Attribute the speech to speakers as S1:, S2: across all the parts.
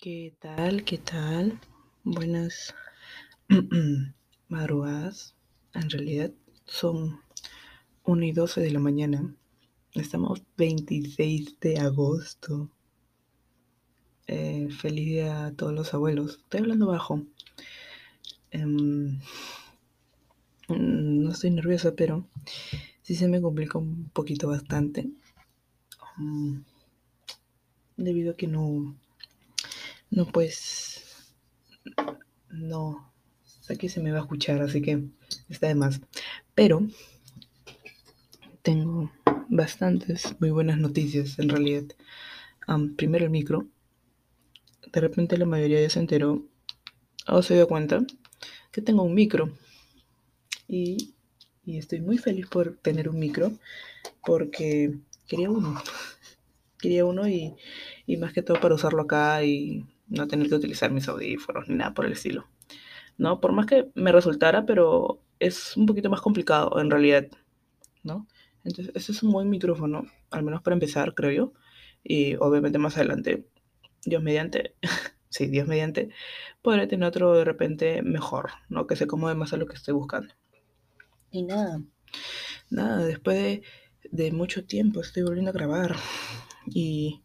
S1: ¿Qué tal? ¿Qué tal? Buenas madrugadas. En realidad son 1 y 12 de la mañana. Estamos 26 de agosto. Eh, feliz día a todos los abuelos. Estoy hablando bajo. Em, no estoy nerviosa, pero sí se me complica un poquito bastante. Um, debido a que no no, pues. No. Aquí se me va a escuchar, así que está de más. Pero tengo bastantes muy buenas noticias en realidad. primero el micro. De repente la mayoría ya se enteró o se dio cuenta que tengo un micro. Y, y estoy muy feliz por tener un micro porque quería uno. Quería uno y, y más que todo para usarlo acá y no tener que utilizar mis audífonos ni nada por el estilo. ¿No? Por más que me resultara, pero es un poquito más complicado en realidad, ¿no? Entonces, ese es un buen micrófono, al menos para empezar, creo yo. Y obviamente más adelante, Dios mediante, sí, Dios mediante, podré tener otro de repente mejor, ¿no? Que se acomode más a lo que estoy buscando. Y nada, nada, después de, de mucho tiempo estoy volviendo a grabar y,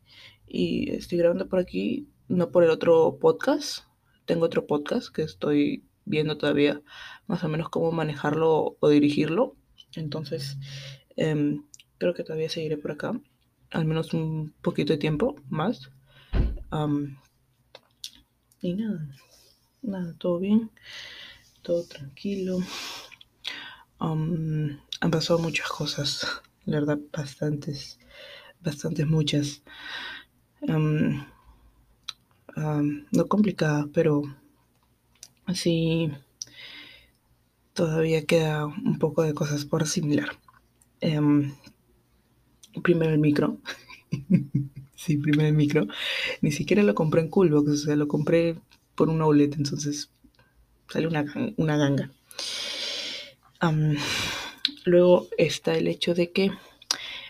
S1: y estoy grabando por aquí no por el otro podcast. Tengo otro podcast que estoy viendo todavía más o menos cómo manejarlo o dirigirlo. Entonces, em, creo que todavía seguiré por acá, al menos un poquito de tiempo más. y nada, nada, todo bien, todo tranquilo. han pasado muchas cosas, la verdad, bastantes, bastantes muchas no complicada, pero así todavía queda un poco de cosas por asimilar. Em, primero el micro. sí, primero el micro. Ni siquiera lo compré en Coolbox, o sea, lo compré por un outlet, entonces sale una, una ganga. luego está el hecho de que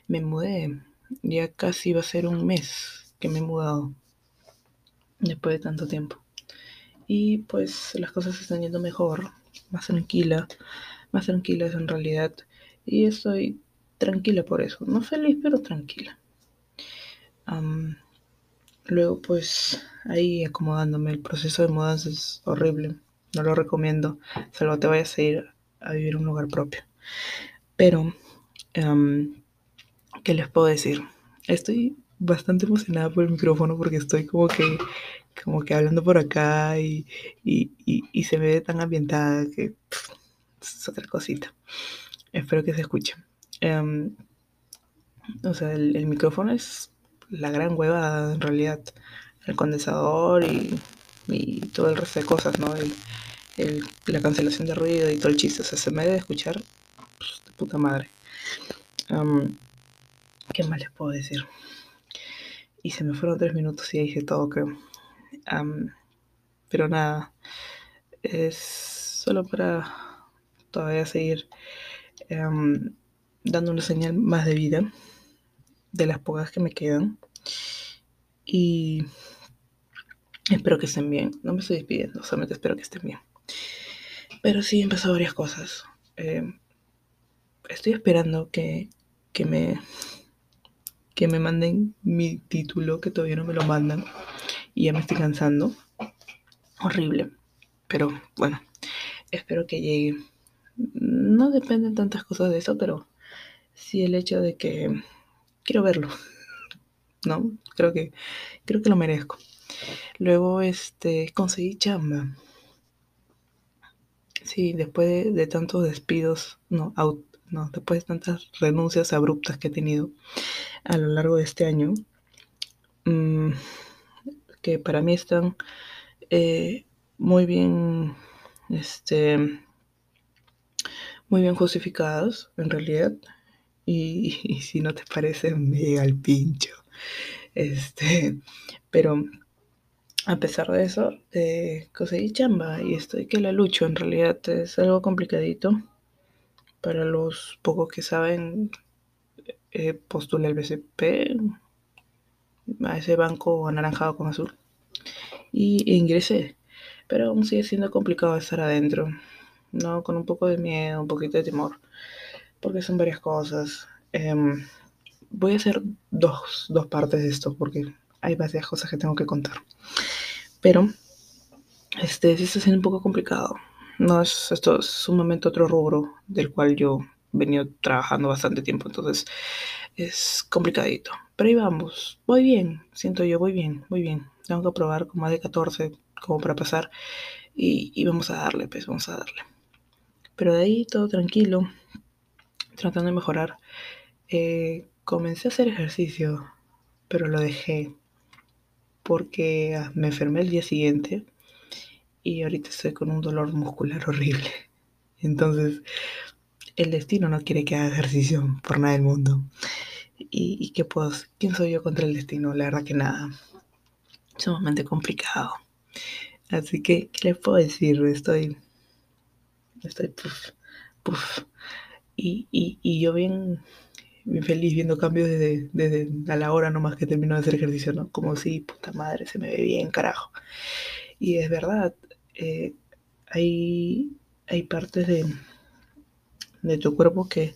S1: me mudé. Ya casi va a ser un mes que me he mudado después de tanto tiempo. Y pues las cosas están yendo mejor, más tranquila, más tranquilas en realidad. Y estoy tranquila por eso. No feliz, pero tranquila. luego pues ahí acomodándome. El proceso de mudanza es horrible. No lo recomiendo. Salvo te vayas a ir a vivir en un lugar propio. Pero, ¿qué les puedo decir? Estoy bastante emocionada por el micrófono porque estoy como que, como que hablando por acá y, se me ve tan ambientada que es otra cosita. Espero que se escuche. Em, o sea, el, micrófono es la gran hueva en realidad. El condensador y, todo el resto de cosas, ¿no? la cancelación de ruido y todo el chiste. O sea, se me debe escuchar de puta madre. Em, ¿Qué más les puedo decir? Y se me fueron tres minutos y ya dije todo, creo. pero nada, es solo para todavía seguir dando una señal más de vida de las pocas que me quedan. Y espero que estén bien. No me estoy despidiendo, solamente espero que estén bien. Pero sí han pasado varias cosas. Em, estoy esperando que, que me que me manden mi título, que todavía no me lo mandan. Y ya me estoy cansando. Horrible. Pero bueno, espero que llegue. No dependen tantas cosas de eso, pero sí el hecho de que quiero verlo. ¿No? Creo que, creo que lo merezco. Luego, este, conseguí chamba. Sí, después de, tantos despidos, no, no, después de tantas renuncias abruptas que he tenido a lo largo de este año, mm, que para mí están eh, muy bien, este, muy bien justificados en realidad. Y, si no te parece, me llega el pincho. Este, pero a pesar de eso, eh, conseguí chamba y estoy que la lucho. En realidad es algo complicadito para los pocos que saben, eh, postula el BCP a ese banco anaranjado con azul. y ingresé. Pero aún sigue siendo complicado estar adentro, ¿no? Con un poco de miedo, un poquito de temor, porque son varias cosas. Em, voy a hacer dos, dos partes de esto, porque hay varias cosas que tengo que contar. Pero, este, sí está siendo un poco complicado. No es, esto es sumamente otro rubro del cual yo he venido trabajando bastante tiempo, entonces es complicadito. Pero ahí vamos, voy bien, siento yo, voy bien, voy bien. Tengo que probar con más de 14 como para pasar y, y vamos a darle, pues vamos a darle. Pero de ahí todo tranquilo, tratando de mejorar. Eh, comencé a hacer ejercicio, pero lo dejé porque me enfermé el día siguiente y ahorita estoy con un dolor muscular horrible. Entonces, el destino no quiere que haga ejercicio por nada del mundo. ¿Y, y qué puedo? ¿Quién soy yo contra el destino? La verdad que nada. Sumamente complicado. Así que, ¿qué les puedo decir? Estoy. Estoy. Puff, puff. Y, y, y yo bien, bien feliz viendo cambios desde, desde a la hora nomás que termino de hacer ejercicio, ¿no? Como si, puta madre, se me ve bien, carajo. Y es verdad, eh, hay, hay partes de, de tu cuerpo que,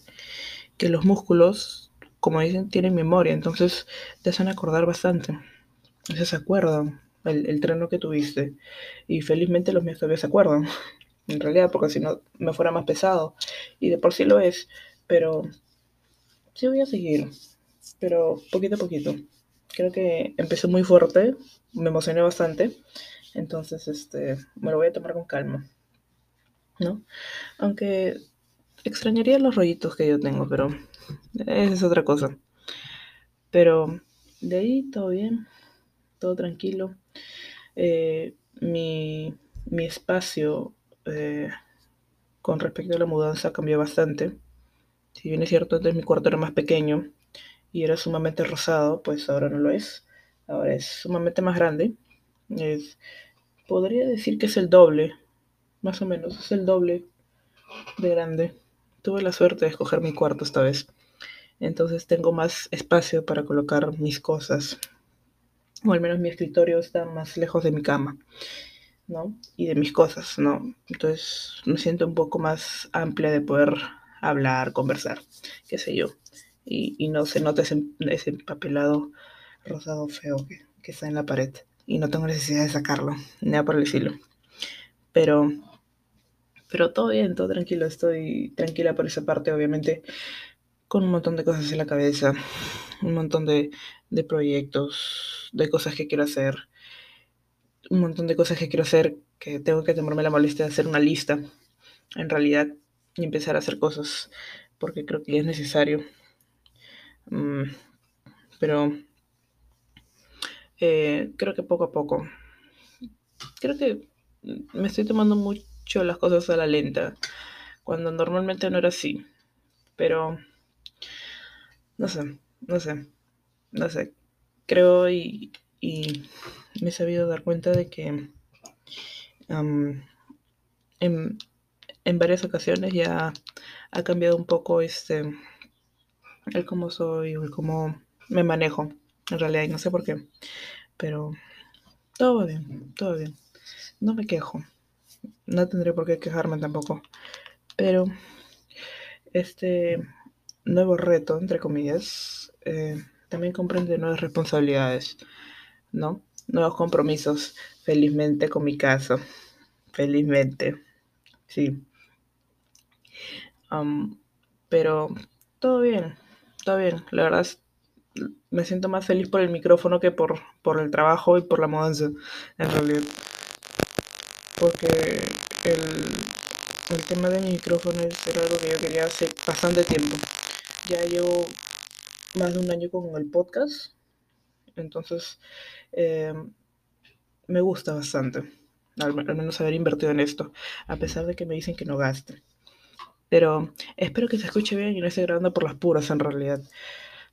S1: que los músculos, como dicen, tienen memoria, entonces te hacen acordar bastante. Entonces se acuerdan el, el que tuviste. Y felizmente los míos todavía se acuerdan. En realidad, porque si no me fuera más pesado. Y de por sí lo es. Pero sí voy a seguir. Pero poquito a poquito. Creo que empecé muy fuerte. Me emocioné bastante. Entonces, este, me lo voy a tomar con calma. ¿No? Aunque extrañaría los rollitos que yo tengo, pero esa es otra cosa. Pero de ahí todo bien, todo tranquilo. Eh, mi, mi, espacio eh, con respecto a la mudanza cambió bastante. Si bien es cierto, antes mi cuarto era más pequeño y era sumamente rosado, pues ahora no lo es. Ahora es sumamente más grande. Es, podría decir que es el doble, más o menos, es el doble de grande. Tuve la suerte de escoger mi cuarto esta vez. Entonces tengo más espacio para colocar mis cosas. O al menos mi escritorio está más lejos de mi cama. ¿no? Y de mis cosas, ¿no? Entonces me siento un poco más amplia de poder hablar, conversar, qué sé yo. Y, y no se nota ese, ese papelado rosado feo que, está en la pared. Y no tengo necesidad de sacarlo, nada por el estilo. Pero, pero todo bien, todo tranquilo. Estoy tranquila por esa parte, obviamente, con un montón de cosas en la cabeza, un montón de, de proyectos, de cosas que quiero hacer un montón de cosas que quiero hacer, que tengo que tomarme la molestia de hacer una lista, en realidad, y empezar a hacer cosas, porque creo que es necesario. Mm, pero eh, creo que poco a poco. Creo que me estoy tomando mucho las cosas a la lenta, cuando normalmente no era así. Pero, no sé, no sé, no sé. Creo y, y me he sabido dar cuenta de que um, en, en, varias ocasiones ya ha cambiado un poco este el cómo soy o el cómo me manejo en realidad y no sé por qué pero todo bien todo bien no me quejo no tendré por qué quejarme tampoco pero este nuevo reto entre comillas eh, también comprende nuevas responsabilidades ¿no? Nuevos compromisos, felizmente con mi caso, felizmente, sí. Pero todo bien, todo bien, la verdad es, me siento más feliz por el micrófono que por, por el trabajo y por la mudanza, en realidad. Porque el, el tema de mi micrófono era algo que yo quería hace bastante tiempo. Ya llevo más de un año con el podcast. Entonces, eh, me gusta bastante, al, al, menos haber invertido en esto, a pesar de que me dicen que no gaste. Pero espero que se escuche bien y no esté grabando por las puras en realidad.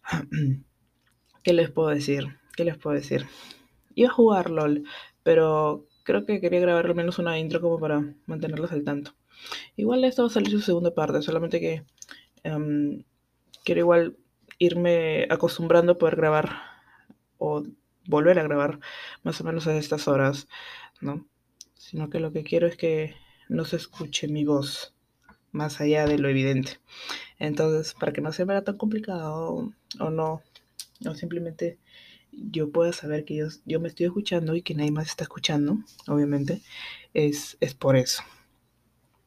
S1: ¿Qué les puedo decir? ¿Qué les puedo decir? Iba a jugar LOL, pero creo que quería grabar al menos una intro como para mantenerlos al tanto. Igual esto va a salir su segunda parte, solamente que um, quiero igual irme acostumbrando a poder grabar o volver a grabar más o menos a estas horas, ¿no? Sino que lo que quiero es que no se escuche mi voz más allá de lo evidente. Entonces, para que no se vea tan complicado o no, o simplemente yo pueda saber que yo, yo me estoy escuchando y que nadie más está escuchando, obviamente, es, es por eso.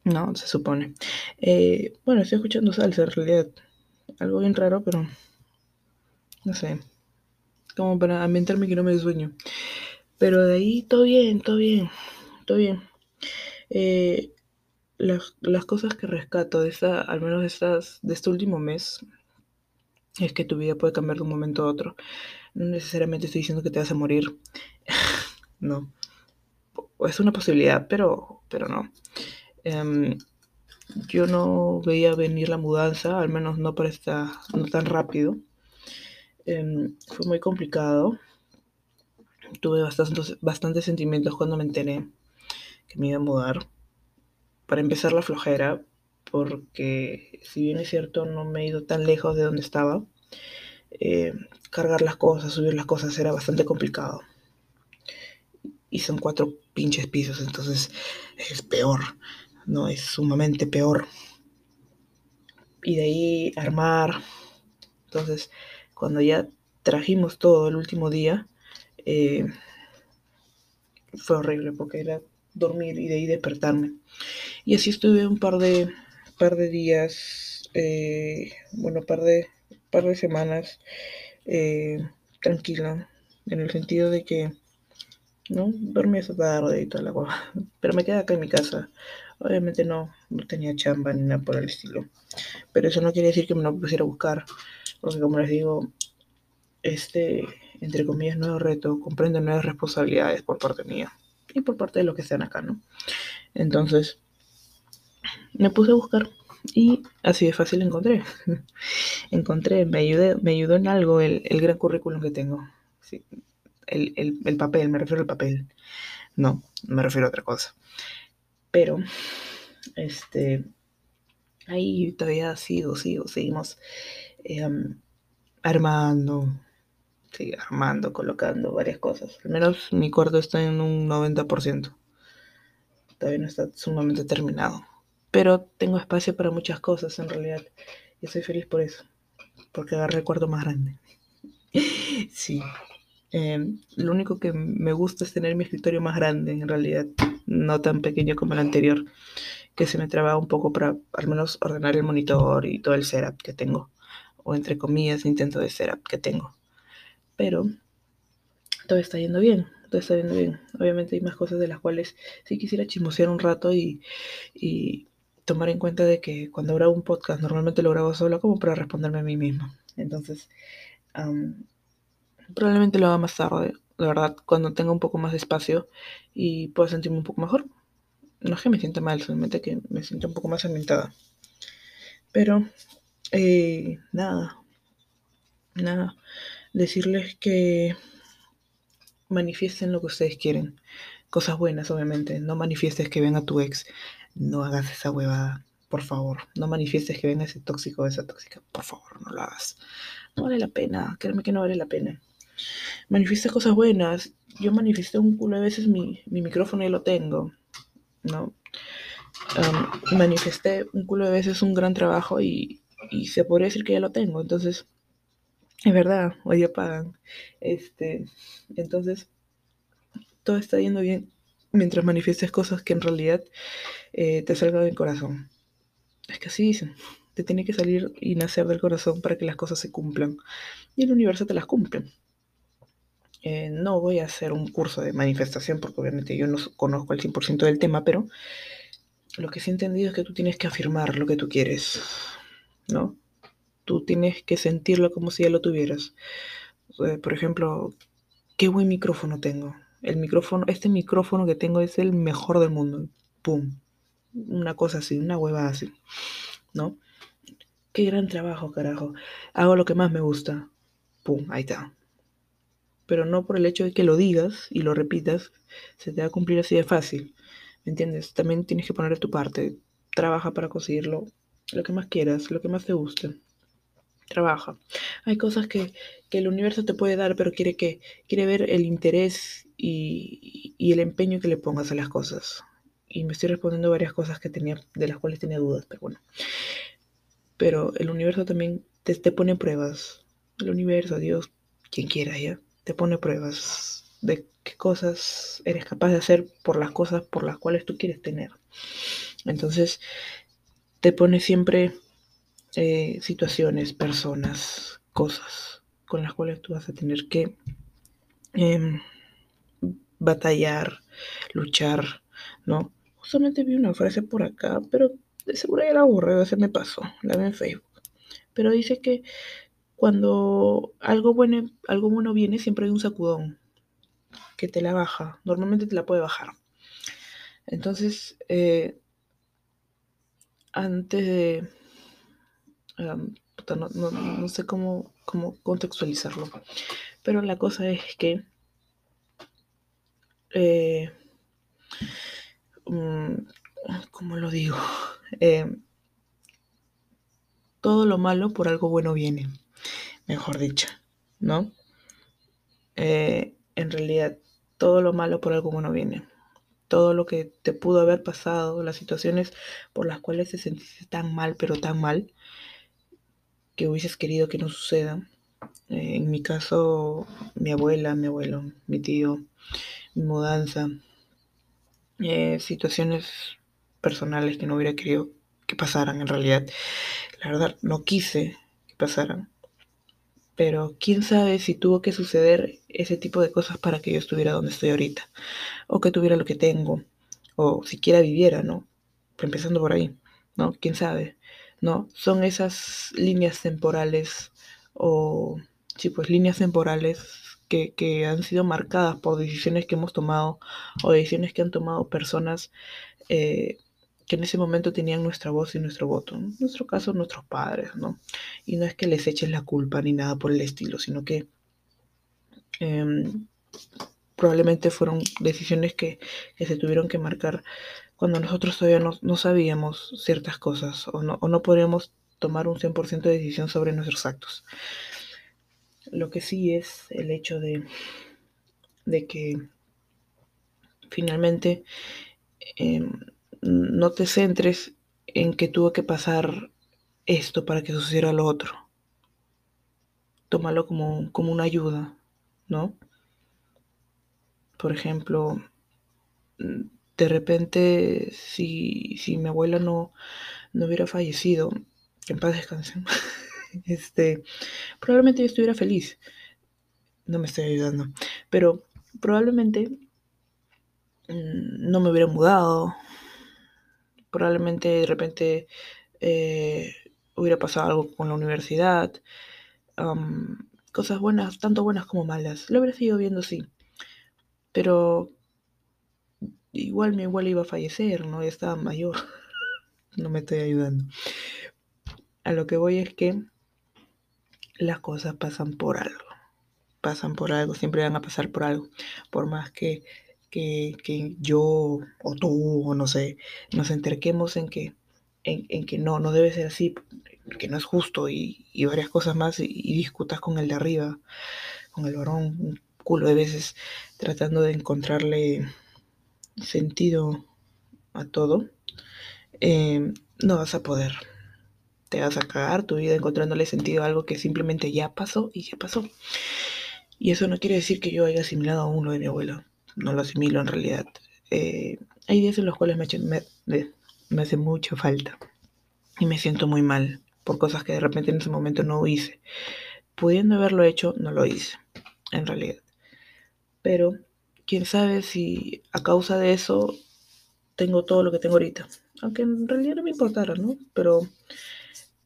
S1: No, se supone. Eh, bueno, estoy escuchando salsa en realidad. Algo bien raro, pero no sé. Como para ambientarme que no me sueño. Pero de ahí todo bien, todo bien, todo bien. Eh, las, las, cosas que rescato de esta, al menos de, estas, de este último mes, es que tu vida puede cambiar de un momento a otro. No necesariamente estoy diciendo que te vas a morir. no. Es una posibilidad, pero, pero no. Um, yo no veía venir la mudanza, al menos no para esta, no tan rápido. Um, fue muy complicado. Tuve bastantes, bastantes sentimientos cuando me enteré que me iba a mudar. Para empezar la flojera, porque si bien es cierto no me he ido tan lejos de donde estaba, eh, cargar las cosas, subir las cosas era bastante complicado. Y son cuatro pinches pisos, entonces es peor, ¿no? Es sumamente peor. Y de ahí armar. Entonces, cuando ya trajimos todo el último día, eh, fue horrible porque era dormir y de ahí despertarme. Y así estuve un par de, par de días, eh, bueno, par de, par de semanas eh, tranquila, en el sentido de que, ¿no? Dormí esa tarde y toda la cosa, pero me quedé acá en mi casa. Obviamente no, no tenía chamba ni nada por el estilo, pero eso no quiere decir que me lo pusiera a buscar, porque como les digo, este, entre comillas, nuevo reto comprende nuevas responsabilidades por parte mía y por parte de los que están acá, ¿no? Entonces, me puse a buscar y así de fácil encontré. encontré, me, ayudé, me ayudó en algo el, el gran currículum que tengo. El, el, el, papel, me refiero al papel. No, me refiero a otra cosa. Pero, este, ahí todavía sigo, sigo, seguimos eh, armando, sí, armando, colocando varias cosas. Al menos mi cuarto está en un 90%. Todavía no está sumamente terminado pero tengo espacio para muchas cosas en realidad. Y estoy feliz por eso, porque agarré el cuarto más grande. sí. Eh, lo único que me gusta es tener mi escritorio más grande, en realidad, no tan pequeño como el anterior, que se me traba un poco para al menos ordenar el monitor y todo el setup que tengo, o entre comillas, intento de setup que tengo. Pero todo está yendo bien, todo está yendo bien. Obviamente hay más cosas de las cuales sí quisiera chismosear un rato y tomar en cuenta de que cuando grabo un podcast normalmente lo grabo solo como para responderme a mí mismo. Entonces, um, probablemente lo haga más tarde, la verdad, cuando tenga un poco más de espacio y pueda sentirme un poco mejor. No es que me sienta mal, solamente que me siento un poco más ambientada. Pero, eh, nada, nada, decirles que manifiesten lo que ustedes quieren. Cosas buenas, obviamente. No manifiestes que venga tu ex no hagas esa huevada, por favor. No manifiestes que venga ese tóxico o esa tóxica, por favor, no lo hagas. No vale la pena, créeme que no vale la pena. Manifiesta cosas buenas. Yo manifesté un culo de veces mi, mi micrófono y lo tengo, ¿no? manifesté un culo de veces un gran trabajo y, y se podría decir que ya lo tengo. Entonces, es verdad, hoy día pagan. Este, entonces, todo está yendo bien mientras manifiestes cosas que en realidad eh, te salgan del corazón. Es que así dicen, te tiene que salir y nacer del corazón para que las cosas se cumplan. Y el universo te las cumple. Eh, no voy a hacer un curso de manifestación porque obviamente yo no conozco el 100% del tema, pero lo que sí he entendido es que tú tienes que afirmar lo que tú quieres, ¿no? Tú tienes que sentirlo como si ya lo tuvieras. Eh, por ejemplo, qué buen micrófono tengo el micrófono, este micrófono que tengo es el mejor del mundo. Pum. Una cosa así, una hueva así. ¿No? Qué gran trabajo, carajo. Hago lo que más me gusta. Pum, ahí está. Pero no por el hecho de que lo digas y lo repitas, se te va a cumplir así de fácil. ¿Me entiendes? También tienes que poner tu parte. Trabaja para conseguirlo lo que más quieras, lo que más te guste. trabaja. Hay cosas que, que, el universo te puede dar, pero quiere que quiere ver el interés y, y, el empeño que le pongas a las cosas. Y me estoy respondiendo varias cosas que tenía, de las cuales tenía dudas, pero bueno. Pero el universo también te, te pone pruebas. El universo, Dios, quien quiera, ya, te pone pruebas de qué cosas eres capaz de hacer por las cosas por las cuales tú quieres tener. Entonces, te pone siempre eh, situaciones, personas, cosas con las cuales tú vas a tener que eh, batallar, luchar, ¿no? Justamente vi una frase por acá, pero de seguro ya la borré, se me pasó, la vi en Facebook. Pero dice que cuando algo bueno, algo bueno viene, siempre hay un sacudón que te la baja. Normalmente te la puede bajar. Entonces, eh, antes de... no, sé cómo, contextualizarlo. Pero la cosa es que... Eh, ¿Cómo lo digo? Eh, todo lo malo por algo bueno viene, mejor dicho, ¿no? Eh, en realidad, todo lo malo por algo bueno viene todo lo que te pudo haber pasado, las situaciones por las cuales te sentiste tan mal, pero tan mal, que hubieses querido que no suceda. Eh, en mi caso, mi abuela, mi abuelo, mi tío, mi mudanza, eh, situaciones personales que no hubiera querido que pasaran en realidad. La verdad, no quise que pasaran. Pero quién sabe si tuvo que suceder ese tipo de cosas para que yo estuviera donde estoy ahorita o que tuviera lo que tengo, o siquiera viviera, ¿no? Empezando por ahí, ¿no? ¿Quién sabe? ¿No? Son esas líneas temporales o, sí, pues líneas temporales que, han sido marcadas por decisiones que hemos tomado o decisiones que han tomado personas eh, que en ese momento tenían nuestra voz y nuestro voto. En nuestro caso, nuestros padres, ¿no? Y no es que les eches la culpa ni nada por el estilo, sino que eh, probablemente fueron decisiones que, se tuvieron que marcar cuando nosotros todavía no, sabíamos ciertas cosas o no, o no podíamos tomar un 100% de decisión sobre nuestros actos. Lo que sí es el hecho de, de que finalmente em, no te centres en que tuvo que pasar esto para que sucediera lo otro. Tómalo como, como una ayuda, ¿no? Por ejemplo, de repente, si, si mi abuela no, no hubiera fallecido, en paz descanse, este, probablemente yo estuviera feliz. No me estoy ayudando, pero probablemente mm, no me hubiera mudado, probablemente de repente eh, hubiera pasado algo con la universidad, cosas buenas, tanto buenas como malas. Lo hubiera seguido viendo así. Pero igual mi abuela iba a fallecer, ¿no? Estaba mayor. no me estoy ayudando. A lo que voy es que las cosas pasan por algo. Pasan por algo, siempre van a pasar por algo. Por más que, que, que yo o tú o no sé, nos enterquemos en que, en, que no, no debe ser así, que no es justo y, y varias cosas más y, discutas con el de arriba, con el varón, culo de veces tratando de encontrarle sentido a todo, eh, no vas a poder. Te vas a cagar tu vida encontrándole sentido a algo que simplemente ya pasó y ya pasó. Y eso no quiere decir que yo haya asimilado aún lo de mi abuelo. No lo asimilo en realidad. Eh, hay días en los cuales me, me, me hace mucha falta. Y me siento muy mal por cosas que de repente en ese momento no hice. Pudiendo haberlo hecho, no lo hice. En realidad pero quién sabe si a causa de eso tengo todo lo que tengo ahorita. Aunque en realidad no me importara, ¿no? Pero,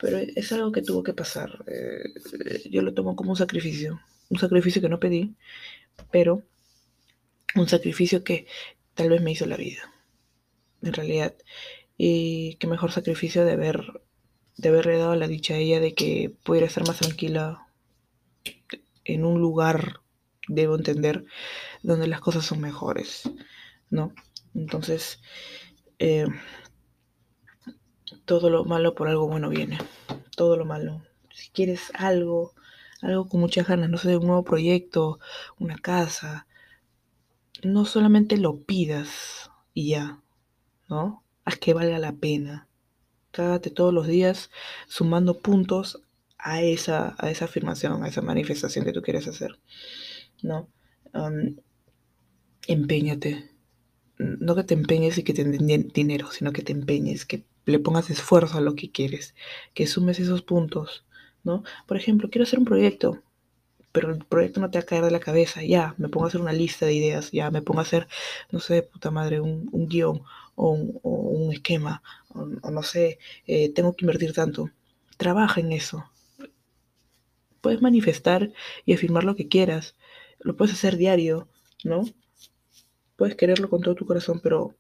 S1: pero es algo que tuvo que pasar. Eh, yo lo tomo como un sacrificio. Un sacrificio que no pedí, pero un sacrificio que tal vez me hizo la vida. En realidad. Y qué mejor sacrificio de haber, de haberle dado la dicha a ella de que pudiera estar más tranquila en un lugar debo entender, donde las cosas son mejores, ¿no? Entonces, eh, todo lo malo por algo bueno viene, todo lo malo, si quieres algo, algo con muchas ganas, no sé, un nuevo proyecto, una casa, no solamente lo pidas y ya, ¿no? Haz que valga la pena. Cágate todos los días sumando puntos a esa, a esa afirmación, a esa manifestación que tú quieres hacer, ¿no? empeñate. No que te empeñes y que te den dinero, sino que te empeñes, que le pongas esfuerzo a lo que quieres, que sumes esos puntos, ¿no? Por ejemplo, quiero hacer un proyecto, pero el proyecto no te va a caer de la cabeza, ya, me pongo a hacer una lista de ideas, ya, me pongo a hacer, no sé, puta madre, un, guion o un, esquema, o, no sé, eh, tengo que invertir tanto. Trabaja en eso. Puedes manifestar y afirmar lo que quieras, lo puedes hacer diario, ¿no? Puedes quererlo con todo tu corazón, pero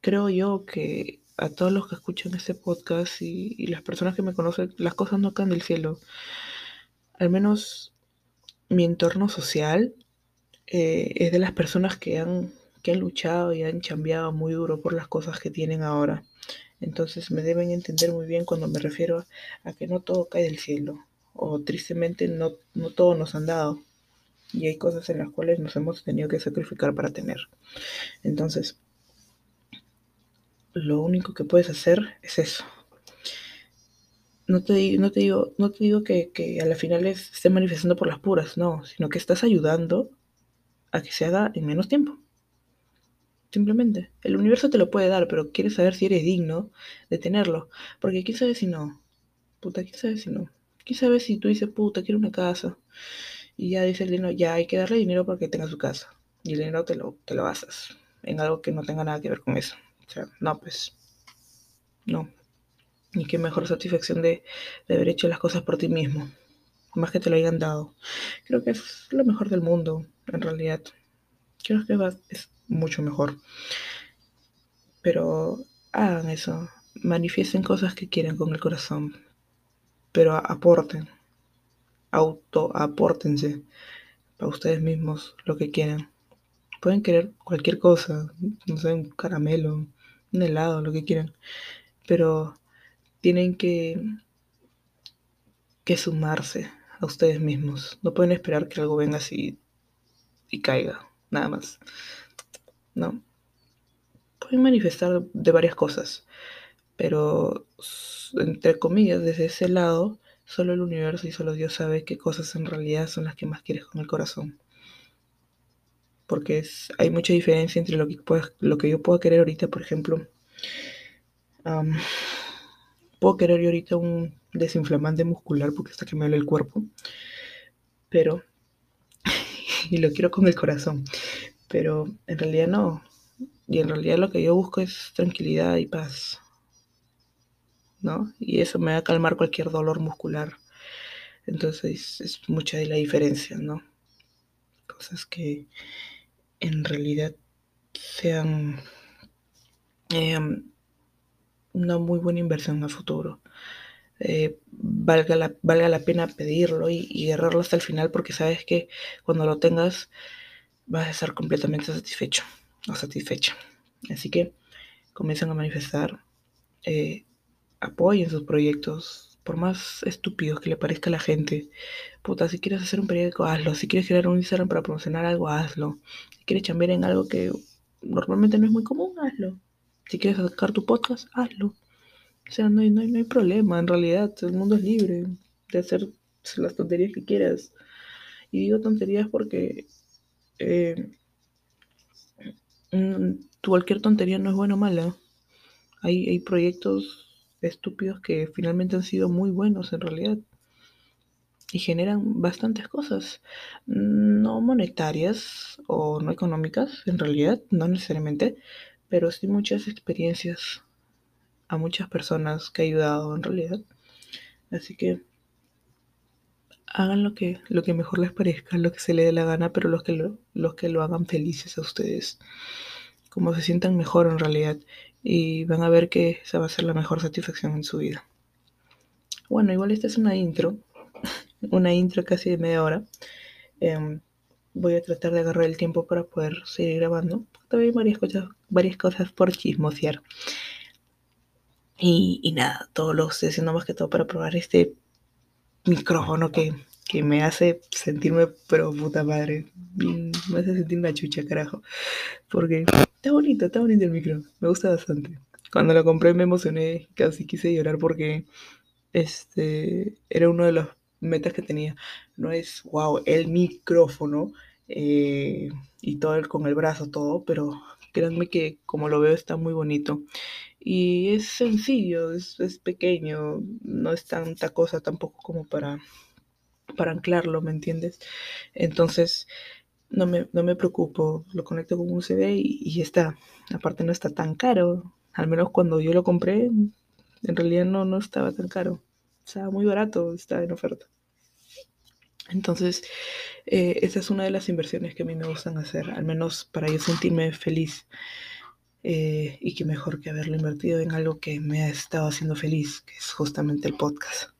S1: creo yo que a todos los que escuchan este podcast y, las personas que me conocen, las cosas no caen del cielo. Al menos mi entorno social eh, es de las personas que han, que han luchado y han cambiado muy duro por las cosas que tienen ahora. Entonces me deben entender muy bien cuando me refiero a, que no todo cae del cielo. O tristemente no, no todo nos han dado. Y hay cosas en las cuales nos hemos tenido que sacrificar para tener. Entonces, lo único que puedes hacer es eso. No te, no te digo, no te digo que, a la final esté manifestando por las puras, no, sino que estás ayudando a que se haga en menos tiempo. Simplemente. El universo te lo puede dar, pero quieres saber si eres digno de tenerlo. Porque quién sabe si no. Puta, quién sabe si no. Quién sabe si tú dices, puta, quiero una casa. Y ya dice el dinero, ya hay que darle dinero para que tenga su casa. Y el dinero te lo, te lo basas en algo que no tenga nada que ver con eso. O sea, no, pues, no. Y qué mejor satisfacción de, haber hecho las cosas por ti mismo. Más que te lo hayan dado. Creo que es lo mejor del mundo, en realidad. Creo que es mucho mejor. Pero hagan eso. Manifiesten cosas que quieren con el corazón. Pero aporten. Auto apórtense para ustedes mismos lo que quieren. Pueden querer cualquier cosa, no sé, un caramelo, un helado, lo que quieran, pero tienen que, que sumarse a ustedes mismos. No pueden esperar que algo venga así y caiga, nada más. No. Pueden manifestar de varias cosas, pero entre comillas, desde ese lado, solo el universo y solo Dios sabe qué cosas en realidad son las que más quieres con el corazón porque hay mucha diferencia entre lo que, lo que yo puedo querer ahorita, por ejemplo. puedo querer yo ahorita un desinflamante muscular porque está que el cuerpo, pero, y lo quiero con el corazón, pero en realidad no, y en realidad lo que yo busco es tranquilidad y paz, ¿no? Y eso me va a calmar cualquier dolor muscular. Entonces es mucha de la diferencia, ¿no? Cosas que en realidad sean em, una muy buena inversión a futuro. Eh, valga, la, valga la pena pedirlo y, y agarrarlo hasta el final porque sabes que cuando lo tengas vas a estar completamente satisfecho o satisfecha. Así que comiencen a manifestar, eh, apoyen sus proyectos, por más estúpidos que le parezca a la gente. Puta, si quieres hacer un periódico, hazlo. Si quieres crear un Instagram para promocionar algo, hazlo. Si quieres chambear en algo que normalmente no es muy común, hazlo. Si quieres sacar tu podcast, hazlo. O sea, no hay, no hay, problema, en realidad. El mundo es libre de hacer las tonterías que quieras. Y digo tonterías porque eh, mm, cualquier tontería no es buena o mala. Hay, hay proyectos estúpidos que finalmente han sido muy buenos en realidad. Y generan bastantes cosas, no monetarias o no económicas en realidad, no necesariamente, pero sí muchas experiencias a muchas personas que ha ayudado en realidad. Así que hagan lo que, lo que mejor les parezca, lo que se les dé la gana, pero los que lo, los que lo hagan felices a ustedes, como se sientan mejor en realidad y van a ver que esa va a ser la mejor satisfacción en su vida. Bueno, igual esta es una intro, una intro casi de media hora. Em, voy a tratar de agarrar el tiempo para poder seguir grabando. Todavía hay varias cosas, varias cosas por chismosear. Y, nada, todo lo estoy haciendo más que todo para probar este micrófono que, que me hace sentirme pero puta madre. Me hace sentir una chucha, carajo. Porque está bonito, está bonito el micro. Me gusta bastante. Cuando lo compré me emocioné, casi quise llorar porque este era uno de los metas que tenía. No es, wow, el micrófono eh, y todo el, con el brazo, todo, pero créanme que como lo veo está muy bonito. Y es sencillo, es, es pequeño, no es tanta cosa tampoco como para, para anclarlo, ¿me entiendes? Entonces, no me, no me preocupo, lo conecto con un USB y, y está. Aparte no está tan caro, al menos cuando yo lo compré, en realidad no, no estaba tan caro. Estaba muy barato, estaba en oferta. Entonces, eh, esa es una de las inversiones que a mí me gustan hacer, al menos para yo sentirme feliz. Eh, y que mejor que haberlo invertido en algo que me ha estado haciendo feliz, que es justamente el podcast.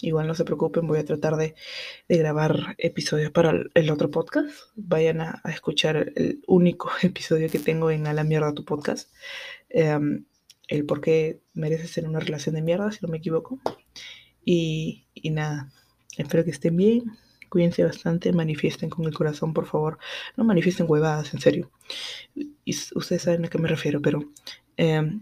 S1: Igual no se preocupen, voy a tratar de, de grabar episodios para el, otro podcast. Vayan a, escuchar el único episodio que tengo en A la mierda tu podcast. Eh, el por qué mereces ser una relación de mierda, si no me equivoco. Y, y nada, espero que estén bien cuídense bastante, manifiesten con el corazón, por favor. No manifiesten huevadas, en serio. Y ustedes saben a qué me refiero, pero eh,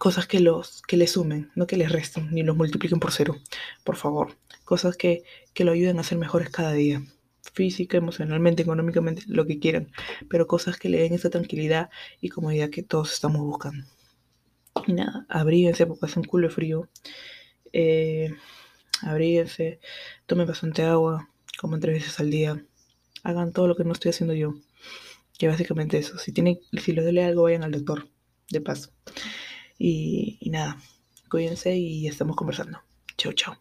S1: cosas que, los, que les sumen, no que les resten, ni los multipliquen por cero, por favor. Cosas que, que lo ayuden a ser mejores cada día. Física, emocionalmente, económicamente, lo que quieran. Pero cosas que le den esa tranquilidad y comodidad que todos estamos buscando. Y nada, abríguense porque hace un culo de frío. Eh, abríguense, tomen bastante agua, coman tres veces al día, hagan todo lo que no estoy haciendo yo. Que básicamente eso, si, tiene, si les duele algo, vayan al doctor, de paso. Y, nada, cuídense y estamos conversando. Chao, chao.